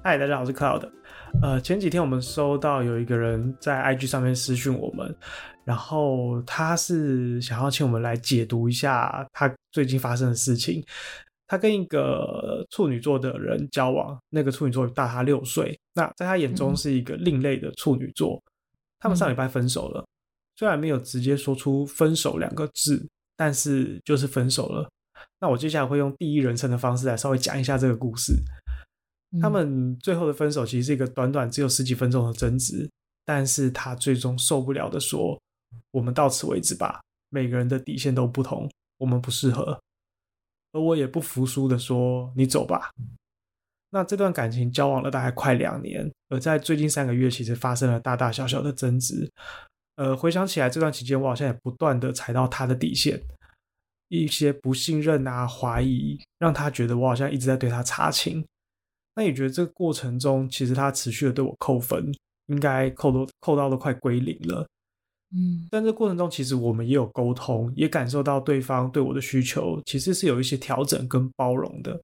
嗨，大家好，我是 Cloud。呃，前几天我们收到有一个人在 IG 上面私讯我们，然后他是想要请我们来解读一下他最近发生的事情。他跟一个处女座的人交往，那个处女座大他六岁，那在他眼中是一个另类的处女座。嗯、他们上礼拜分手了，虽然没有直接说出分手两个字，但是就是分手了。那我接下来会用第一人称的方式来稍微讲一下这个故事。嗯、他们最后的分手其实是一个短短只有十几分钟的争执，但是他最终受不了的说：“我们到此为止吧，每个人的底线都不同，我们不适合。”而我也不服输的说：“你走吧。”那这段感情交往了大概快两年，而在最近三个月，其实发生了大大小小的争执。呃，回想起来，这段期间我好像也不断的踩到他的底线，一些不信任啊、怀疑，让他觉得我好像一直在对他查情。那也觉得这个过程中，其实他持续的对我扣分，应该扣都扣到都快归零了。嗯，但这过程中，其实我们也有沟通，也感受到对方对我的需求，其实是有一些调整跟包容的。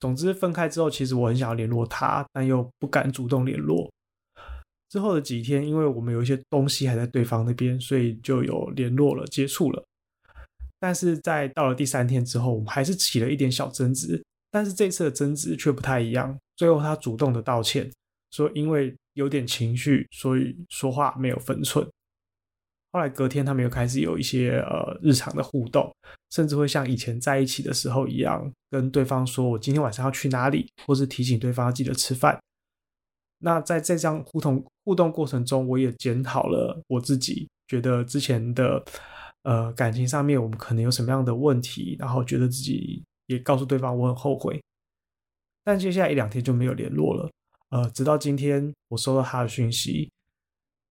总之，分开之后，其实我很想要联络他，但又不敢主动联络。之后的几天，因为我们有一些东西还在对方那边，所以就有联络了、接触了。但是在到了第三天之后，我们还是起了一点小争执。但是这次的争执却不太一样。最后，他主动的道歉，说因为有点情绪，所以说话没有分寸。后来隔天，他们又开始有一些呃日常的互动，甚至会像以前在一起的时候一样，跟对方说我今天晚上要去哪里，或是提醒对方要记得吃饭。那在这样互动互动过程中，我也检讨了我自己，觉得之前的呃感情上面我们可能有什么样的问题，然后觉得自己也告诉对方我很后悔。但接下来一两天就没有联络了，呃，直到今天我收到他的讯息。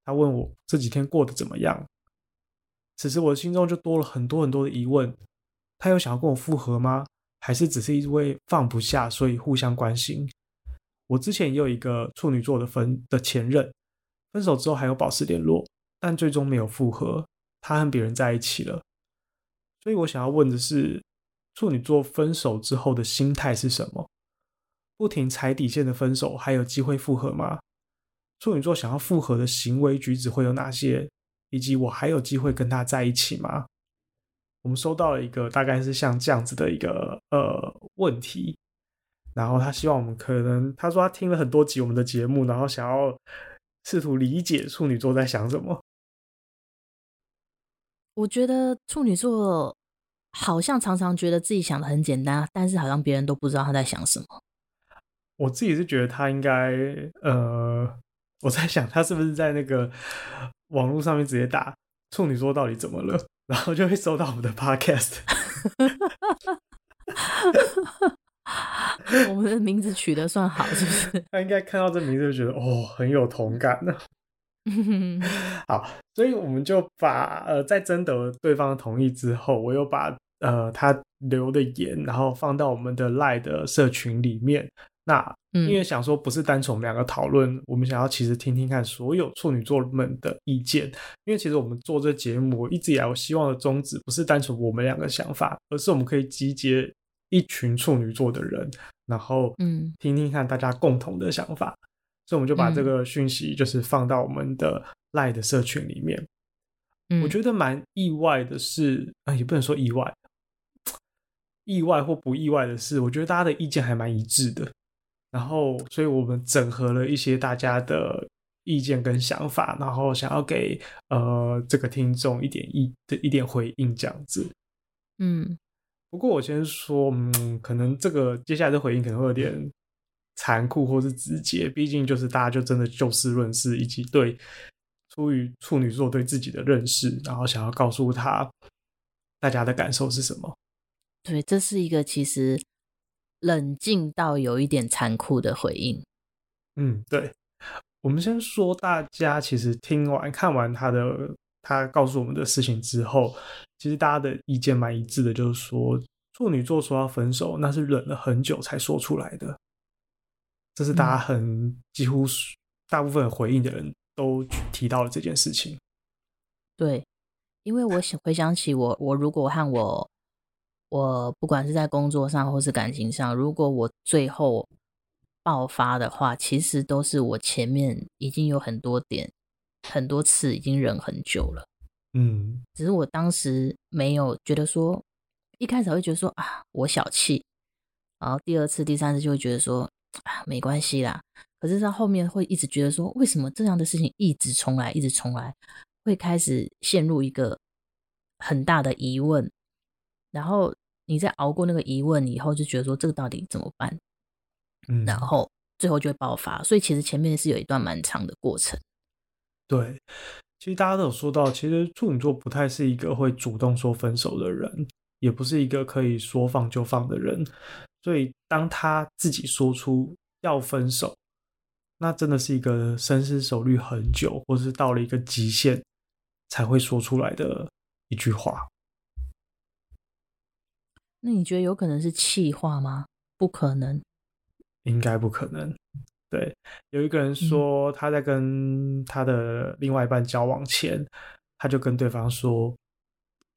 他问我这几天过得怎么样？此时我的心中就多了很多很多的疑问。他有想要跟我复合吗？还是只是因为放不下，所以互相关心？我之前也有一个处女座的分的前任，分手之后还有保持联络，但最终没有复合。他和别人在一起了。所以我想要问的是，处女座分手之后的心态是什么？不停踩底线的分手，还有机会复合吗？处女座想要复合的行为举止会有哪些？以及我还有机会跟他在一起吗？我们收到了一个大概是像这样子的一个呃问题，然后他希望我们可能他说他听了很多集我们的节目，然后想要试图理解处女座在想什么。我觉得处女座好像常常觉得自己想的很简单，但是好像别人都不知道他在想什么。我自己是觉得他应该呃。我在想，他是不是在那个网络上面直接打“处女座到底怎么了”，然后就会收到我们的 podcast。我们的名字取得算好，是不是？他应该看到这名字就觉得哦，很有同感呢。好，所以我们就把呃，在征得对方的同意之后，我又把呃他留的言，然后放到我们的 Line 的社群里面。那因为想说不是单纯我们两个讨论，嗯，我们想要其实听听看所有处女座们的意见。因为其实我们做这节目，一直以来我希望的宗旨不是单纯我们两个想法，而是我们可以集结一群处女座的人，然后嗯，听听看大家共同的想法。嗯，所以我们就把这个讯息就是放到我们的 Line 的社群里面。嗯，我觉得蛮意外的是，啊，也不能说意外，意外或不意外的是，我觉得大家的意见还蛮一致的。然后，所以我们整合了一些大家的意见跟想法，然后想要给呃这个听众一点意的一点回应，这样子。嗯，不过我先说，嗯，可能这个接下来的回应可能会有点残酷或是直接，毕竟就是大家就真的就事论事，以及对出于处女座对自己的认识，然后想要告诉他大家的感受是什么。对，这是一个其实。冷静到有一点残酷的回应。嗯，对，我们先说，大家其实听完看完他的他告诉我们的事情之后，其实大家的意见蛮一致的，就是说处女座说要分手，那是忍了很久才说出来的。这是大家很、嗯、几乎大部分回应的人都提到了这件事情。对，因为我想回想起我，我如果和我，我不管是在工作上或是感情上，如果我最后爆发的话，其实都是我前面已经有很多点。很多次已经忍很久了，嗯，只是我当时没有觉得说，一开始会觉得说啊，我小气，然后第二次、第三次就会觉得说啊，没关系啦。可是到后面会一直觉得说，为什么这样的事情一直重来，一直重来，会开始陷入一个很大的疑问。然后你在熬过那个疑问以后，就觉得说这个到底怎么办？嗯，然后最后就会爆发。所以其实前面是有一段蛮长的过程。对，其实大家都有说到，其实处女座不太是一个会主动说分手的人，也不是一个可以说放就放的人。所以当他自己说出要分手，那真的是一个深思熟虑很久，或是到了一个极限才会说出来的一句话。那你觉得有可能是气话吗？不可能，应该不可能。对，有一个人说他在跟他的另外一半交往前，嗯、他就跟对方说，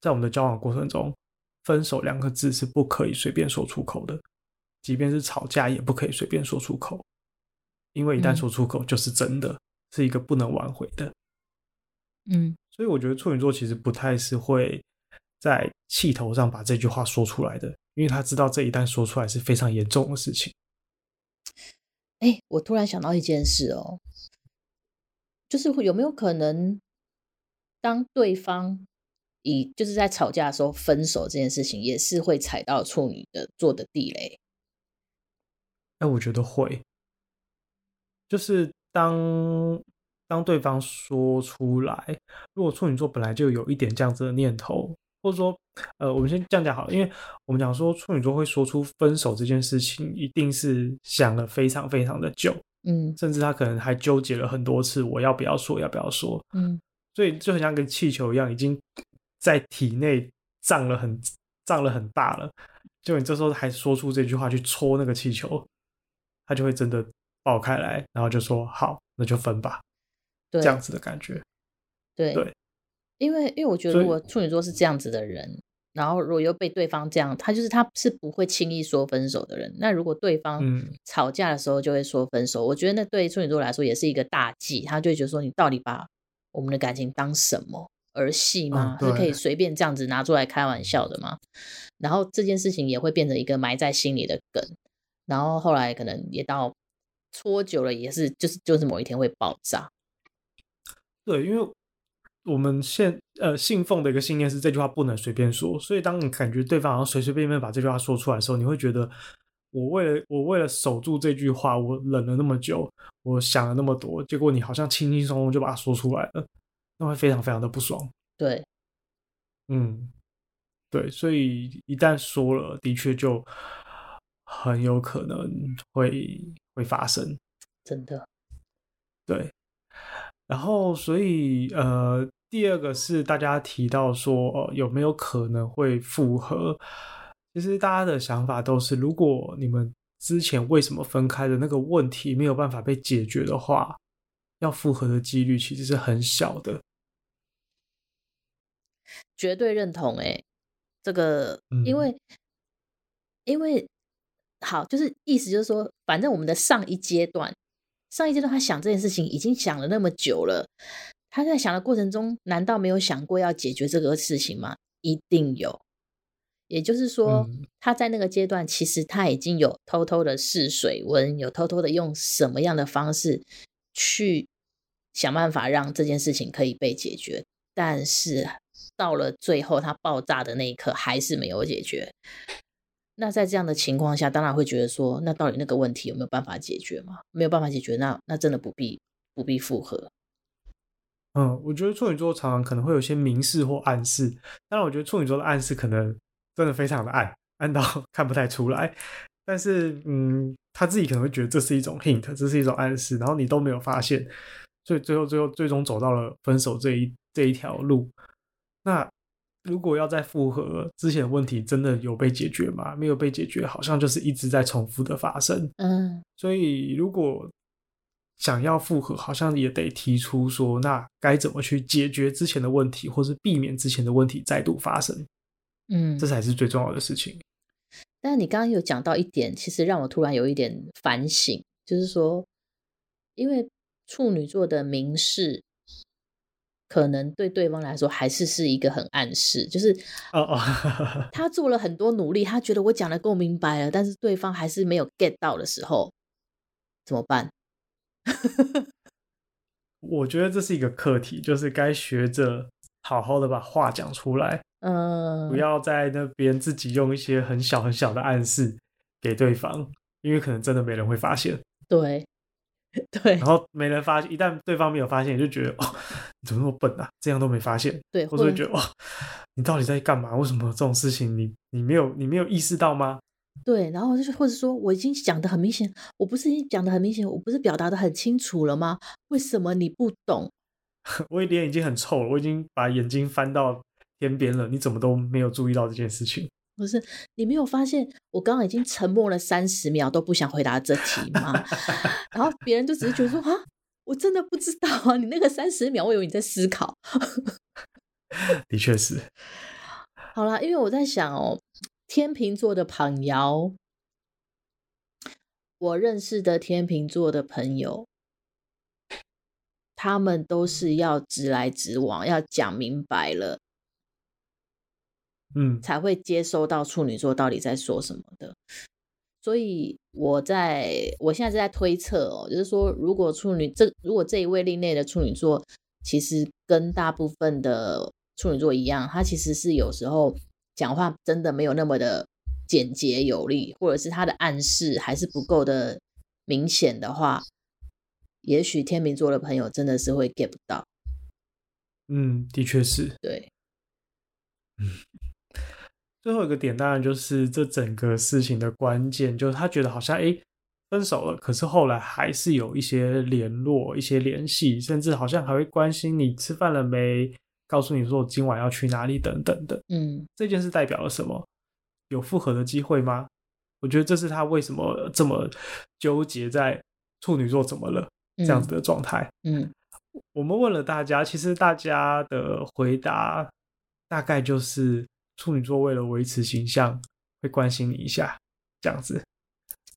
在我们的交往过程中，分手两个字是不可以随便说出口的，即便是吵架也不可以随便说出口，因为一旦说出口就是真的，嗯、是一个不能挽回的。嗯，所以我觉得处女座其实不太是会在气头上把这句话说出来的，因为他知道这一旦说出来是非常严重的事情。哎，我突然想到一件事哦，就是会有没有可能，当对方以就是在吵架的时候分手这件事情，也是会踩到处女的做的地雷？哎，我觉得会，就是当当对方说出来，如果处女座本来就有一点这样子的念头。或者说，呃，我们先这样讲好了，因为我们讲说处女座会说出分手这件事情，一定是想了非常非常的久，嗯，甚至他可能还纠结了很多次，我要不要说，要不要说，嗯，所以就很像跟气球一样，已经在体内胀了很胀了很大了，就你这时候还说出这句话去戳那个气球，它就会真的爆开来，然后就说好，那就分吧，对，这样子的感觉，对对。因为，因为我觉得，如果处女座是这样子的人，然后如果又被对方这样，他就是他是不会轻易说分手的人。那如果对方吵架的时候就会说分手，嗯、我觉得那对处女座来说也是一个大忌。他就会觉得说，你到底把我们的感情当什么儿戏吗？嗯、是可以随便这样子拿出来开玩笑的吗？然后这件事情也会变成一个埋在心里的梗，然后后来可能也到搓久了，也是就是就是某一天会爆炸。对，因为。我们现呃信奉的一个信念是这句话不能随便说，所以当你感觉对方好像随随便便把这句话说出来的时候，你会觉得我为了我为了守住这句话，我忍了那么久，我想了那么多，结果你好像轻轻松松就把它说出来了，那会非常非常的不爽。对，嗯，对，所以一旦说了，的确就很有可能会会发生，真的，对。然后，所以，呃，第二个是大家提到说，呃，有没有可能会复合？其实大家的想法都是，如果你们之前为什么分开的那个问题没有办法被解决的话，要复合的几率其实是很小的。绝对认同，哎，这个，因为，嗯，因为，好，就是意思就是说，反正我们的上一阶段。上一阶段他想这件事情已经想了那么久了，他在想的过程中，难道没有想过要解决这个事情吗？一定有。也就是说，他在那个阶段，其实他已经有偷偷的试水温，有偷偷的用什么样的方式去想办法让这件事情可以被解决。但是到了最后，他爆炸的那一刻，还是没有解决。那在这样的情况下，当然会觉得说，那到底那个问题有没有办法解决吗？没有办法解决，那那真的不必不必复合。嗯，我觉得处女座常常可能会有些明示或暗示，当然我觉得处女座的暗示可能真的非常的暗，暗到 看不太出来。但是，嗯，他自己可能会觉得这是一种 hint，这是一种暗示，然后你都没有发现，所以最后最后最终走到了分手这一这一条路。那如果要再复合，之前的问题真的有被解决吗？没有被解决，好像就是一直在重复的发生。嗯，所以如果想要复合，好像也得提出说，那该怎么去解决之前的问题，或是避免之前的问题再度发生？嗯，这才是最重要的事情。但你刚刚有讲到一点，其实让我突然有一点反省，就是说，因为处女座的明示，可能对对方来说还是是一个很暗示，就是哦哦，他做了很多努力，他觉得我讲的够明白了，但是对方还是没有 get 到的时候，怎么办？我觉得这是一个课题，就是该学着好好的把话讲出来，嗯，不要在那边自己用一些很小很小的暗示给对方，因为可能真的没人会发现。对，对，然后没人发现，一旦对方没有发现，你就觉得哦，你怎么那么笨啊？这样都没发现，对，或者会觉得哇，你到底在干嘛？为什么这种事情你你没有你没有意识到吗？对，然后就是或者说我已经讲的很明显，我不是已经讲的很明显，我不是表达的很清楚了吗？为什么你不懂？我脸已经很臭了，我已经把眼睛翻到天边了，你怎么都没有注意到这件事情？不是你没有发现我刚刚已经沉默了三十秒都不想回答这题吗？然后别人就只是觉得说啊，我真的不知道啊，你那个三十秒，我以为你在思考。的确是。好啦，因为我在想哦。天秤座的朋友，我认识的天秤座的朋友，他们都是要直来直往，要讲明白了，嗯，才会接收到处女座到底在说什么的。所以我在我现在是在推测哦，就是说，如果处女这如果这一位另类的处女座，其实跟大部分的处女座一样，他其实是有时候。讲话真的没有那么的简洁有力，或者是他的暗示还是不够的明显的话，也许天秤座的朋友真的是会 get 不到。嗯，的确是。对。嗯，最后一个点当然就是这整个事情的关键，就是他觉得好像诶分手了，可是后来还是有一些联络、一些联系，甚至好像还会关心你吃饭了没。告诉你说我今晚要去哪里等等的，嗯，这件事代表了什么？有复合的机会吗？我觉得这是他为什么这么纠结在处女座怎么了这样子的状态。嗯，我们问了大家，其实大家的回答大概就是处女座为了维持形象会关心你一下，这样子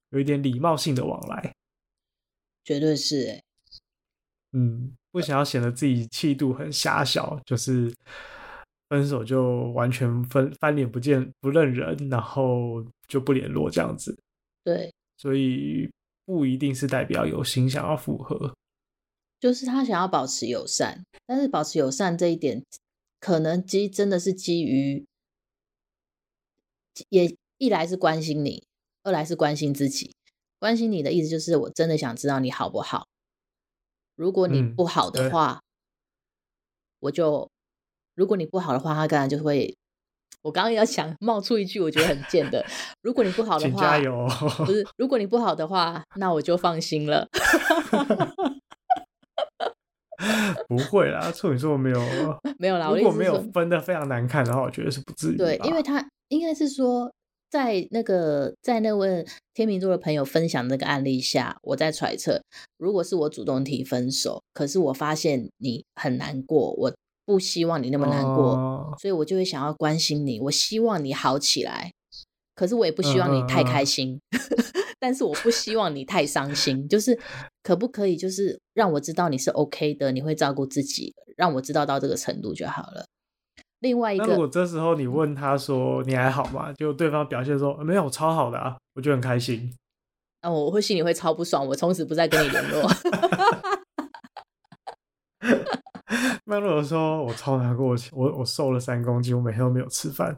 有一点礼貌性的往来，绝对是欸。嗯。不想要显得自己气度很狭小，就是分手就完全分翻脸不见不认人，然后就不联络这样子。对，所以不一定是代表有心想要复合，就是他想要保持友善，但是保持友善这一点，可能基真的是基于，也一来是关心你，二来是关心自己。关心你的意思就是我真的想知道你好不好。如果你不好的话，嗯、我就如果你不好的话，他当然就会。我刚刚要想冒出一句我觉得很贱的，如果你不好的话，加油！不是，如果你不好的话，那我就放心了。不会啦，处女座没有 没有啦。如果没有分的非常难看的话，我觉得是不至于。对，因为他应该是说。在那个在那位天秤座的朋友分享的那个案例下，我在揣测，如果是我主动提分手，可是我发现你很难过，我不希望你那么难过，哦、所以我就会想要关心你，我希望你好起来，可是我也不希望你太开心，但是我不希望你太伤心，就是可不可以就是让我知道你是 OK 的，你会照顾自己，让我知道到这个程度就好了。另外一个，那如果这时候你问他说你还好吗？就对方表现说没有，超好的啊，我就很开心。那、啊、我会心里会超不爽，我从此不再跟你联络。那如果说我超难过，我我瘦了三公斤，我每天都没有吃饭，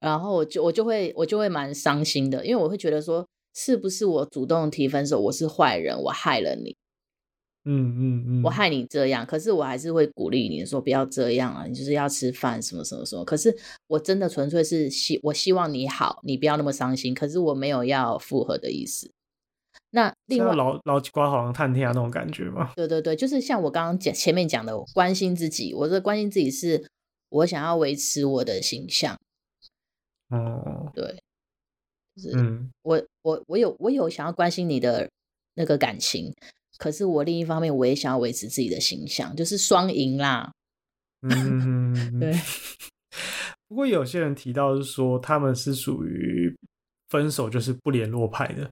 然后我就我就会我就会蛮伤心的，因为我会觉得说是不是我主动提分手，我是坏人，我害了你。嗯嗯嗯，我害你这样，可是我还是会鼓励你说不要这样啊，你就是要吃饭什么什么什么。可是我真的纯粹是希我希望你好，你不要那么伤心。可是我没有要复合的意思。那另外老老瓜好像探听啊那种感觉吗。对对对，就是像我刚刚讲前面讲的，关心自己。我这关心自己是，我想要维持我的形象。哦，对，就是嗯，我我我有我有想要关心你的那个感情，可是我另一方面我也想要维持自己的形象，就是双赢啦。嗯，对。不过有些人提到是说他们是属于分手就是不联络派的，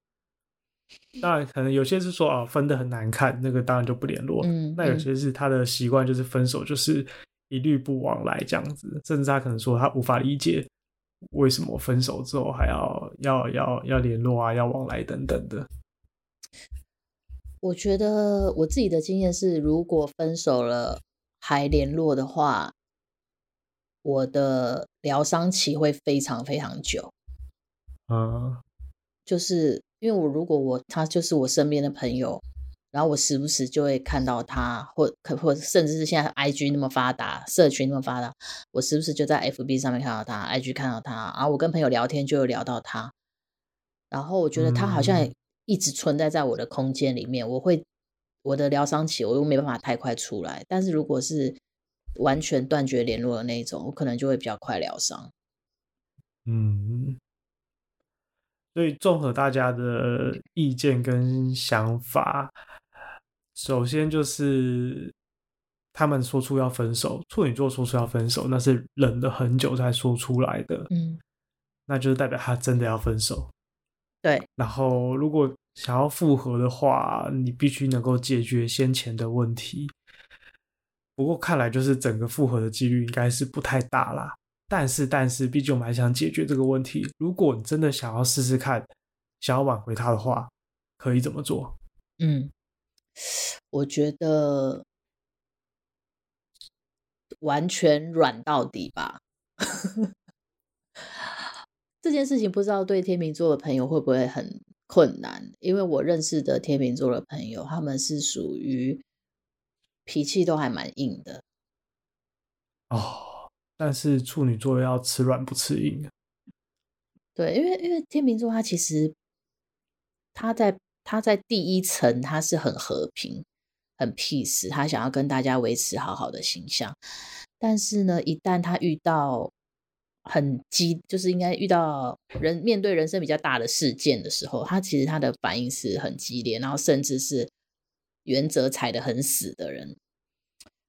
当然可能有些是说啊分的很难看，那个当然就不联络。嗯，那有些是他的习惯就是分手就是一律不往来这样子，甚至他可能说他无法理解为什么分手之后还要要要要联络啊，要往来等等的。我觉得我自己的经验是，如果分手了还联络的话。我的疗伤期会非常非常久，啊，就是因为我如果我他就是我身边的朋友，然后我时不时就会看到他，或可或甚至是现在 IG 那么发达，社群那么发达，我时不时就在 FB 上面看到他，IG 看到他，然后我跟朋友聊天就有聊到他，然后我觉得他好像一直存在在我的空间里面，我会我的疗伤期我又没办法太快出来，但是如果是完全断绝联络的那种，我可能就会比较快疗伤。嗯，所以综合大家的意见跟想法，首先就是他们说出要分手，处女座说出要分手，那是忍了很久才说出来的。嗯，那就是代表他真的要分手。对。然后，如果想要复合的话，你必须能够解决先前的问题。不过看来就是整个复合的几率应该是不太大啦。但是但是，毕竟我们还想解决这个问题。如果你真的想要试试看，想要挽回他的话，可以怎么做？嗯，我觉得完全软到底吧。这件事情不知道对天秤座的朋友会不会很困难？因为我认识的天秤座的朋友，他们是属于。脾气都还蛮硬的哦，但是处女座要吃软不吃硬。对，因为因为天秤座他其实他在他在第一层他是很和平、很 peace，他想要跟大家维持好好的形象。但是呢，一旦他遇到很激，就是应该遇到人面对人生比较大的事件的时候，他其实他的反应是很激烈，然后甚至是。原则踩得很死的人，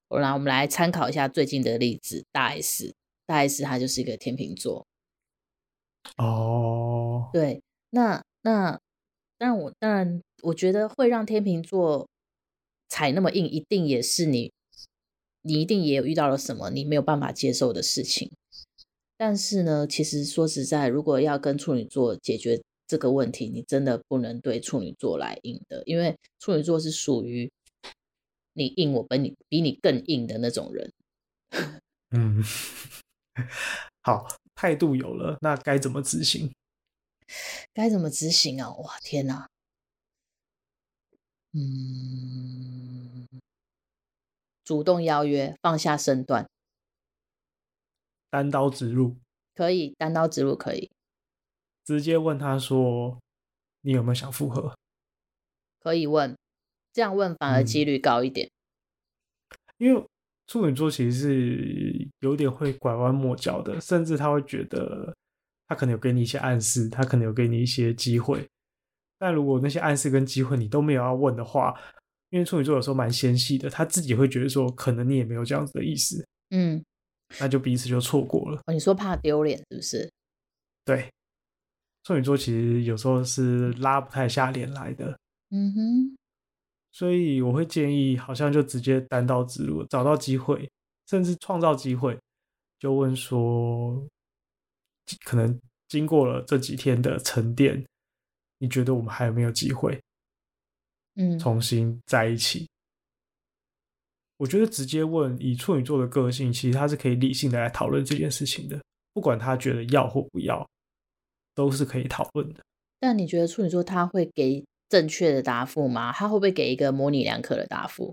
我来，我们来参考一下最近的例子。大 S，大 S 他就是一个天秤座。哦，对，那那当然，我当然我觉得会让天秤座踩那么硬，一定也是你，你一定也有遇到了什么你没有办法接受的事情。但是呢，其实说实在，如果要跟处女座解决。这个问题你真的不能对处女座来硬的，因为处女座是属于你硬我比你比你更硬的那种人。嗯，好，态度有了，那该怎么执行？该怎么执行啊？哇，天哪！嗯，主动邀约，放下身段，单刀直入，可以，单刀直入可以。直接问他说：“你有没有想复合？”可以问，这样问反而几率高一点。嗯，因为处女座其实是有点会拐弯抹角的，甚至他会觉得他可能有给你一些暗示，他可能有给你一些机会。但如果那些暗示跟机会你都没有要问的话，因为处女座有时候蛮纤细的，他自己会觉得说，可能你也没有这样子的意思。嗯，那就彼此就错过了。哦，你说怕丢脸是不是？对。处女座其实有时候是拉不太下脸来的，嗯哼，所以我会建议，好像就直接单刀直入，找到机会，甚至创造机会，就问说，可能经过了这几天的沉淀，你觉得我们还有没有机会，嗯，重新在一起？我觉得直接问，以处女座的个性，其实他是可以理性的来讨论这件事情的，不管他觉得要或不要。都是可以讨论的，但你觉得处女座他会给正确的答复吗？他会不会给一个模棱两可的答复？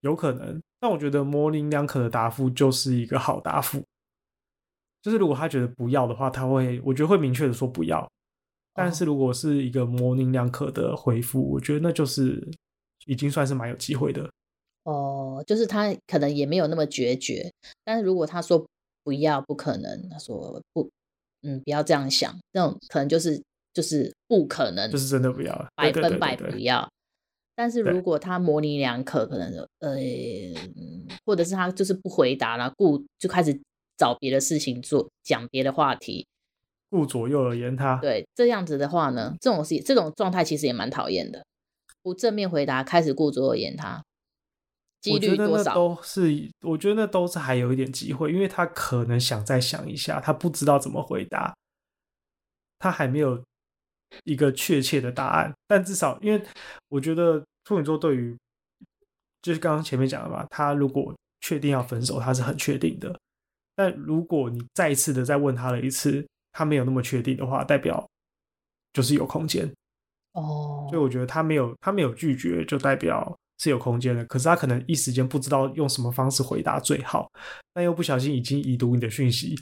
有可能，但我觉得模棱两可的答复就是一个好答复。就是如果他觉得不要的话，他会，我觉得会明确的说不要，但是如果是一个模棱两可的回复，我觉得那就是已经算是蛮有机会的。哦，就是他可能也没有那么决绝，但是如果他说不要，不可能，他说不，嗯，不要这样想，那种可能就是就是不可能，就是真的不要，百分百不要。但是如果他模棱两可，可能呃，或者是他就是不回答了，故就开始找别的事情做，讲别的话题，顾左右而言他。对，这样子的话呢，这种事这种状态其实也蛮讨厌的，不正面回答，开始顾左右而言他。几率多少都是，我觉得那都是还有一点机会，因为他可能想再想一下，他不知道怎么回答，他还没有一个确切的答案。但至少，因为我觉得处女座对于，就是刚刚前面讲的嘛，他如果确定要分手，他是很确定的。但如果你再一次的再问他了一次，他没有那么确定的话，代表就是有空间哦。所以我觉得他没有他没有拒绝，就代表。是有空间的，可是他可能一时间不知道用什么方式回答最好，但又不小心已经已读你的讯息，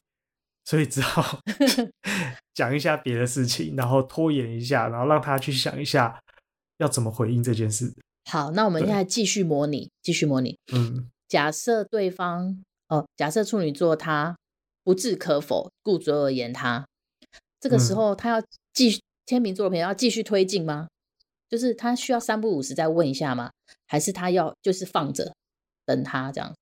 所以只好 讲一下别的事情，然后拖延一下，然后让他去想一下要怎么回应这件事。好，那我们现在继续模拟，继续模拟。嗯，假设对方哦，假设处女座他不置可否，顾左右而言他，这个时候他要继天秤座的朋友要继续推进吗？就是他需要三不五时再问一下吗？还是他要就是放着等他这样？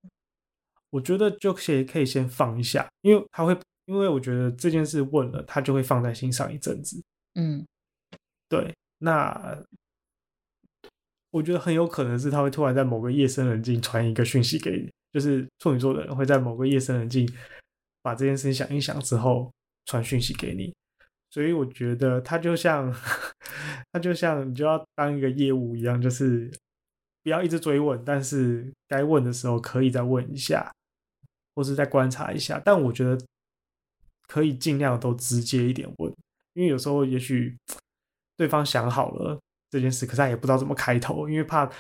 我觉得就先可以先放一下，因为他会，因为我觉得这件事问了，他就会放在心上一阵子。嗯，对。那我觉得很有可能是他会突然在某个夜深人静传一个讯息给你，就是处女座的人会在某个夜深人静把这件事情想一想之后传讯息给你。所以我觉得他就像，他就像你就要当一个业务一样，就是不要一直追问，但是该问的时候可以再问一下，或是再观察一下。但我觉得可以尽量都直接一点问，因为有时候也许对方想好了这件事，可是他也不知道怎么开头，因为怕，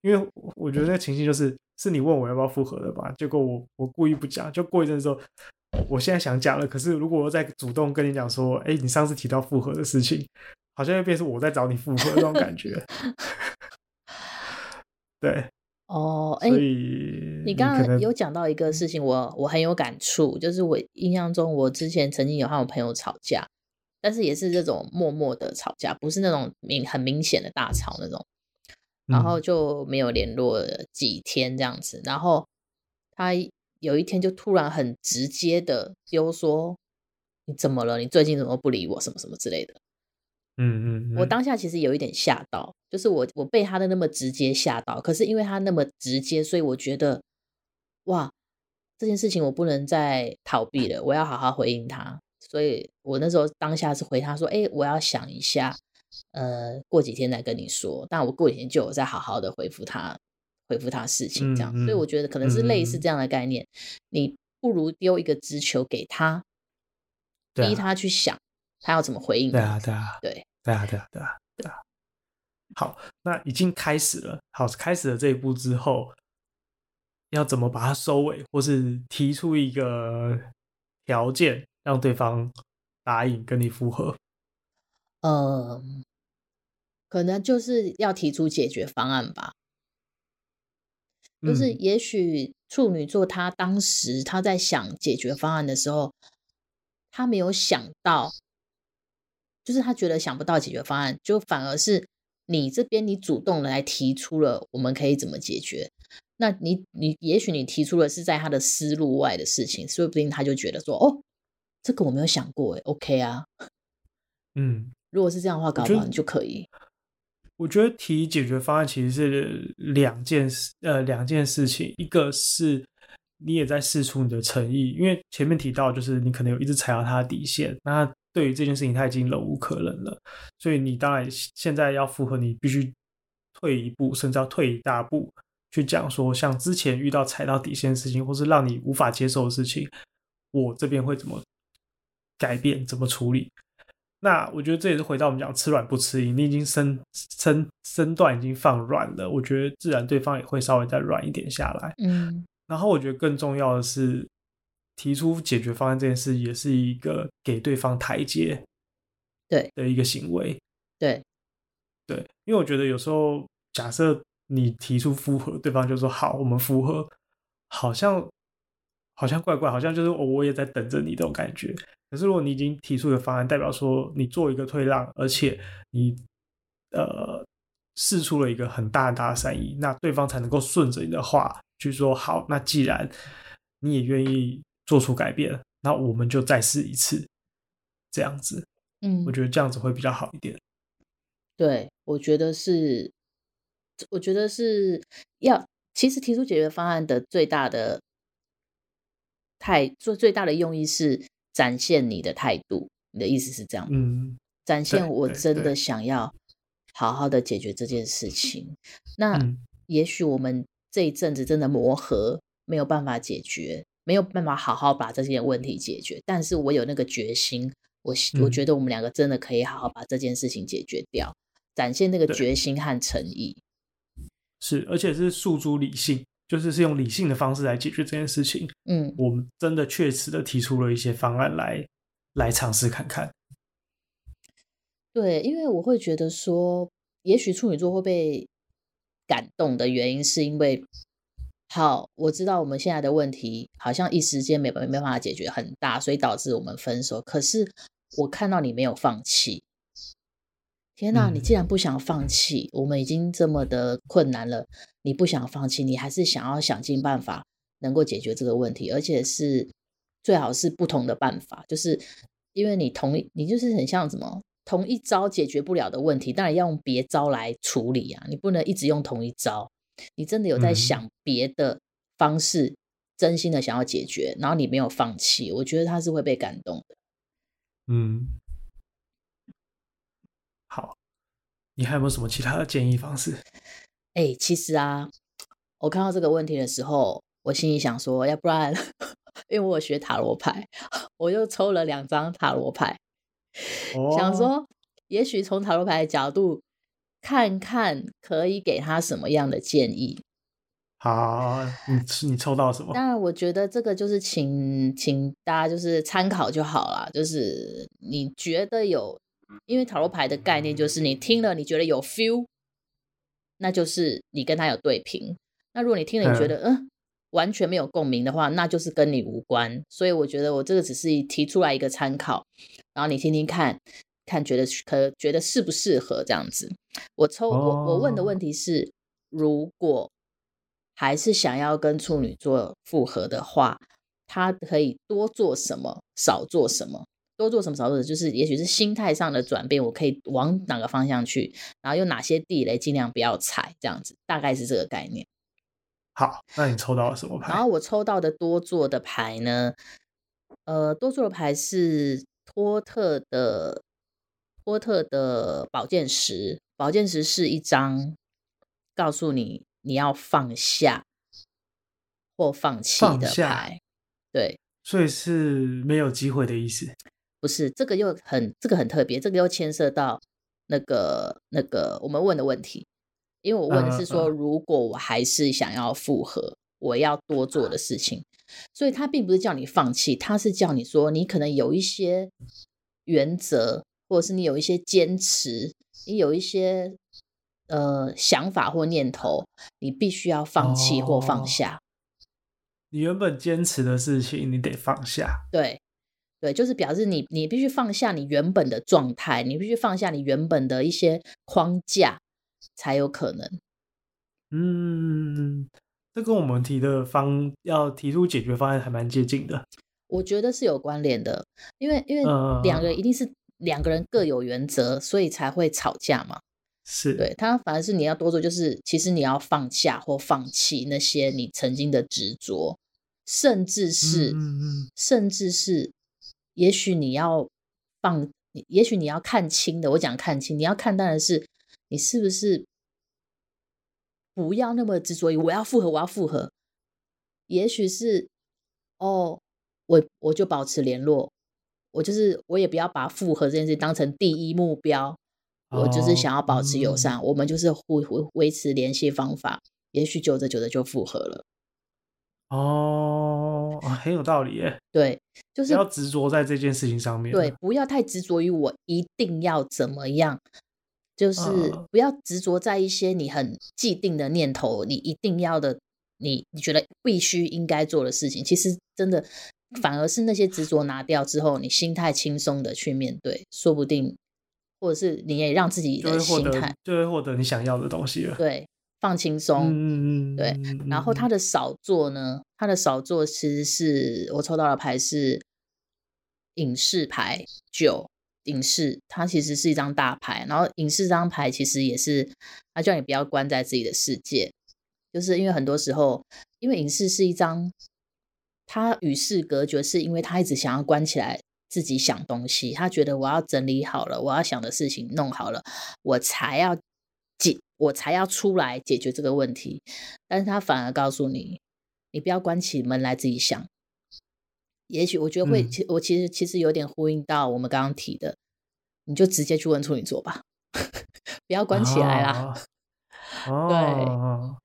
因为我觉得那个情形就是是你问我要不要复合的吧，结果我我故意不讲，就过一阵之后。我现在想讲了，可是如果我再主动跟你讲说，哎、欸，你上次提到复合的事情，好像又变成我在找你复合这种感觉。对，哦，哎、欸，所以你刚刚有讲到一个事情，我我很有感触，就是我印象中，我之前曾经有和我朋友吵架，但是也是这种默默的吵架，不是那种明很明显的大吵那种，然后就没有联络了几天这样子，然后他。有一天就突然很直接的丢说：“你怎么了？你最近怎么不理我？什么什么之类的。”嗯嗯，我当下其实有一点吓到，就是我我被他的那么直接吓到。可是因为他那么直接，所以我觉得哇，这件事情我不能再逃避了，我要好好回应他。所以我那时候当下是回他说：“哎，我要想一下，呃，过几天再跟你说。”但我过几天就有再好好的回复他。回复他事情这样，嗯嗯，所以我觉得可能是类似这样的概念。嗯、你不如丢一个直球给他，逼、啊、他去想他要怎么回应。对啊，对啊，对，对啊，对啊，对啊，对啊。好，那已经开始了。好，开始了这一步之后，要怎么把它收尾，或是提出一个条件，让对方答应跟你复合？嗯，可能就是要提出解决方案吧。就是，也许处女座他当时他在想解决方案的时候，他没有想到，就是他觉得想不到解决方案，就反而是你这边你主动的来提出了我们可以怎么解决。那你你也许你提出的是在他的思路外的事情，说不定他就觉得说哦，这个我没有想过，哎，OK 啊，嗯，如果是这样的话，搞不好你就可以。我觉得提解决方案其实是两件事，呃，两件事情。一个是你也在试出你的诚意，因为前面提到就是你可能有一直踩到他的底线，那对于这件事情他已经忍无可忍了，所以你当然现在要符合，你必须退一步，甚至要退一大步去讲说，像之前遇到踩到底线的事情，或是让你无法接受的事情，我这边会怎么改变，怎么处理。那我觉得这也是回到我们讲吃软不吃硬，你已经身身身段已经放软了，我觉得自然对方也会稍微再软一点下来。嗯，然后我觉得更重要的是提出解决方案这件事，也是一个给对方台阶。对的一个行为。对对，因为我觉得有时候假设你提出复合，对方就说好，我们复合，好像好像怪怪，好像就是我也在等着你这种感觉。可是如果你已经提出一个方案，代表说你做一个退让，而且你呃试出了一个很大很大的善意，那对方才能够顺着你的话去说好。那既然你也愿意做出改变，那我们就再试一次，这样子。嗯，我觉得这样子会比较好一点。对，我觉得是，我觉得是要，其实提出解决方案的最大的太，最最大的用意是。展现你的态度，你的意思是这样？嗯，展现我真的想要好好的解决这件事情。那也许我们这一阵子真的磨合没有办法解决，没有办法好好把这些问题解决。但是我有那个决心，我我觉得我们两个真的可以好好把这件事情解决掉，嗯、展现那个决心和诚意。是，而且是诉诸理性。就是是用理性的方式来解决这件事情。嗯，我们真的确实的提出了一些方案来来尝试看看。对，因为我会觉得说，也许处女座会被感动的原因，是因为好，我知道我们现在的问题好像一时间没没办法解决很大，所以导致我们分手。可是我看到你没有放弃。天哪！你既然不想放弃，嗯，我们已经这么的困难了，你不想放弃，你还是想要想尽办法能够解决这个问题，而且是最好是不同的办法，就是因为你同一，你就是很像什么同一招解决不了的问题，当然要用别招来处理啊，你不能一直用同一招，你真的有在想别的方式，嗯，真心的想要解决，然后你没有放弃，我觉得他是会被感动的，嗯。好，你还有没有什么其他的建议方式？哎、欸，其实啊，我看到这个问题的时候，我心里想说，要不然，因为我有学塔罗牌，我又抽了两张塔罗牌，哦、想说，也许从塔罗牌的角度看看，可以给他什么样的建议。好，你你抽到什么？当然，我觉得这个就是请请大家就是参考就好了，就是你觉得有。因为塔罗牌的概念就是你听了你觉得有 feel，那就是你跟他有对频。那如果你听了你觉得嗯、呃、完全没有共鸣的话，那就是跟你无关。所以我觉得我这个只是提出来一个参考，然后你听听看看觉得可觉得适不适合这样子。我抽我我问的问题是，如果还是想要跟处女座复合的话，他可以多做什么，少做什么？多做什么少做什么，就是也许是心态上的转变，我可以往哪个方向去，然后有哪些地雷尽量不要踩，这样子大概是这个概念。好，那你抽到了什么牌？然后我抽到的多做的牌呢？呃，多做的牌是托特的托特的宝剑十，宝剑十是一张告诉你你要放下或放弃的牌，对，所以是没有机会的意思。不是这个又很这个很特别，这个又牵涉到那个那个我们问的问题，因为我问的是说，如果我还是想要复合，我要多做的事情，所以他并不是叫你放弃，他是叫你说，你可能有一些原则，或者是你有一些坚持，你有一些呃想法或念头，你必须要放弃或放下。哦、你原本坚持的事情，你得放下。对。对，就是表示你，你必须放下你原本的状态，你必须放下你原本的一些框架，才有可能。嗯，这跟我们提的方要提出解决方案还蛮接近的。我觉得是有关联的，因为因为两个人一定是两个人各有原则，所以才会吵架嘛。是，对，他反而是你要多做，就是其实你要放下或放弃那些你曾经的执着，甚至是，嗯嗯甚至是。也许你要放，也许你要看清的。我讲看清，你要看淡的是，你是不是不要那么执着于我要复合，我要复合。也许是哦，我我就保持联络，我就是我也不要把复合这件事当成第一目标，我就是想要保持友善，我们就是互维维持联系方法。也许久着久着就复合了。哦。哦，很有道理耶。对，就是不要执着在这件事情上面。对，不要太执着于我一定要怎么样，就是不要执着在一些你很既定的念头，你一定要的，你你觉得必须应该做的事情。其实真的，反而是那些执着拿掉之后，你心态轻松的去面对，说不定，或者是你也让自己的心态就会获得你想要的东西了。对。放轻松，嗯嗯对。然后他的少座呢？他的少座其实是我抽到的牌是影视牌九，影视，它其实是一张大牌。然后影视这张牌其实也是，他叫你不要关在自己的世界，就是因为很多时候，因为影视是一张，他与世隔绝，是因为他一直想要关起来自己想东西，他觉得我要整理好了，我要想的事情弄好了，我才要。我才要出来解决这个问题，但是他反而告诉你，你不要关起门来自己想。也许我觉得会，其、嗯、我其实其实有点呼应到我们刚刚提的，你就直接去问处女座吧，不要关起来啦。哦、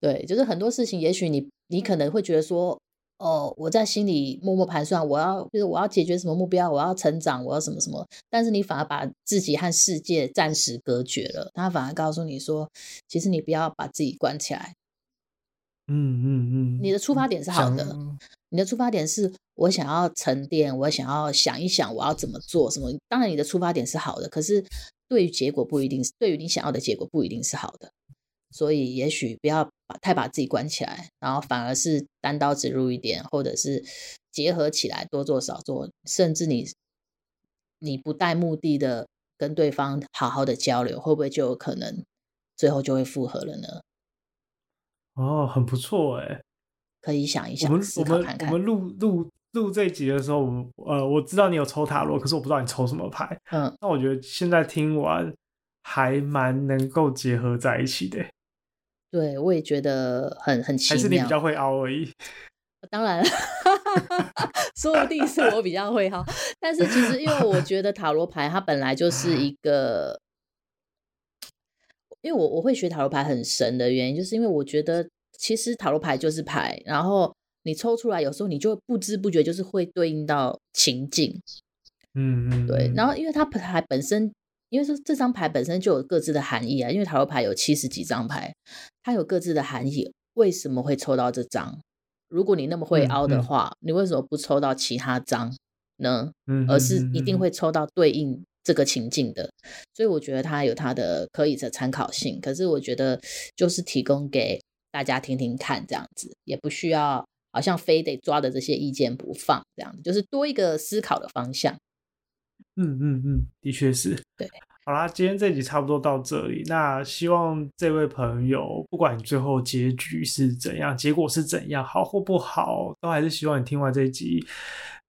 对，对，就是很多事情，也许你你可能会觉得说。哦，我在心里默默盘算，我要就是我要解决什么目标，我要成长，我要什么什么。但是你反而把自己和世界暂时隔绝了。他反而告诉你说，其实你不要把自己关起来。嗯嗯嗯，你的出发点是好的，你的出发点是我想要沉淀，我想要想一想我要怎么做什么。当然，你的出发点是好的，可是对于结果不一定是，对于你想要的结果不一定是好的。所以，也许不要把太把自己关起来，然后反而是单刀直入一点，或者是结合起来，多做少做，甚至你你不带目的的跟对方好好的交流，会不会就有可能最后就会复合了呢？哦，很不错哎，可以想一想，我们思考看看。我们录录录这一集的时候，我呃，我知道你有抽塔罗，可是我不知道你抽什么牌。嗯，那我觉得现在听完还蛮能够结合在一起的。对，我也觉得很很奇妙。还是你比较会凹而已。当然，说不定是我比较会哈。但是其实，因为我觉得塔罗牌它本来就是一个，因为我我会学塔罗牌很神的原因，就是因为我觉得其实塔罗牌就是牌，然后你抽出来，有时候你就不知不觉就是会对应到情境。嗯嗯，对。然后，因为它牌本身。因为说这张牌本身就有各自的含义啊，因为塔罗牌有七十几张牌，它有各自的含义。为什么会抽到这张？如果你那么会凹的话，嗯嗯、你为什么不抽到其他张呢？嗯，而是一定会抽到对应这个情境的。所以我觉得它有它的可以的参考性。可是我觉得就是提供给大家听听看，这样子也不需要好像非得抓着这些意见不放，这样子就是多一个思考的方向。嗯嗯嗯，的确是。对，好啦，今天这集差不多到这里。那希望这位朋友，不管你最后结局是怎样，结果是怎样，好或不好，都还是希望你听完这一集，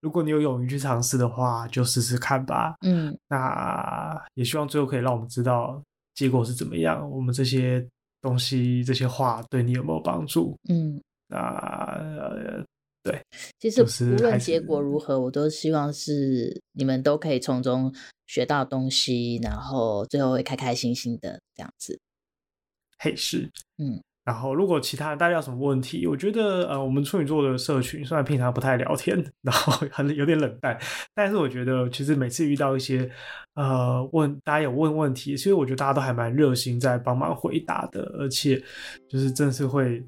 如果你有勇于去尝试的话，就试试看吧。嗯，那也希望最后可以让我们知道结果是怎么样，我们这些东西、这些话对你有没有帮助？嗯，那。呃对，其实无论结果如何，我都希望是你们都可以从中学到东西，然后最后会开开心心的这样子。嘿，是，嗯，然后如果其他大家有什么问题，我觉得呃，我们处女座的社群虽然平常不太聊天，然后很有点冷淡，但是我觉得其实每次遇到一些呃问大家有问问题，其实我觉得大家都还蛮热心在帮忙回答的，而且就是真是会。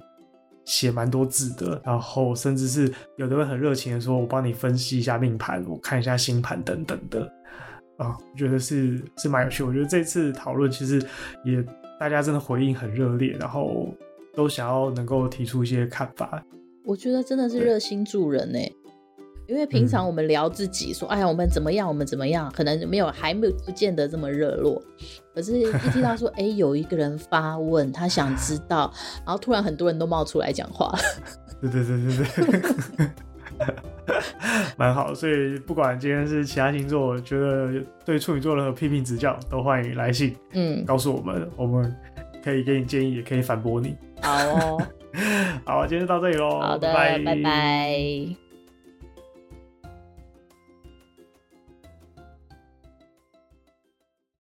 写蛮多字的，然后甚至是有的会很热情的说：“我帮你分析一下命盘，我看一下星盘等等的。”啊，我觉得是是蛮有趣。我觉得这次讨论其实也大家真的回应很热烈，然后都想要能够提出一些看法。我觉得真的是热心助人呢。因为平常我们聊自己说，嗯、哎呀，我们怎么样，我们怎么样，可能没有，还没有不见得这么热络。可是，一 听到说，哎，有一个人发问，他想知道，然后突然很多人都冒出来讲话。对对对对对，蛮好。所以，不管今天是其他星座，觉得对处女座的批评指教，都欢迎来信，嗯，告诉我们，我们可以给你建议，也可以反驳你。好哦，好，今天就到这里喽。好的，拜拜。拜拜。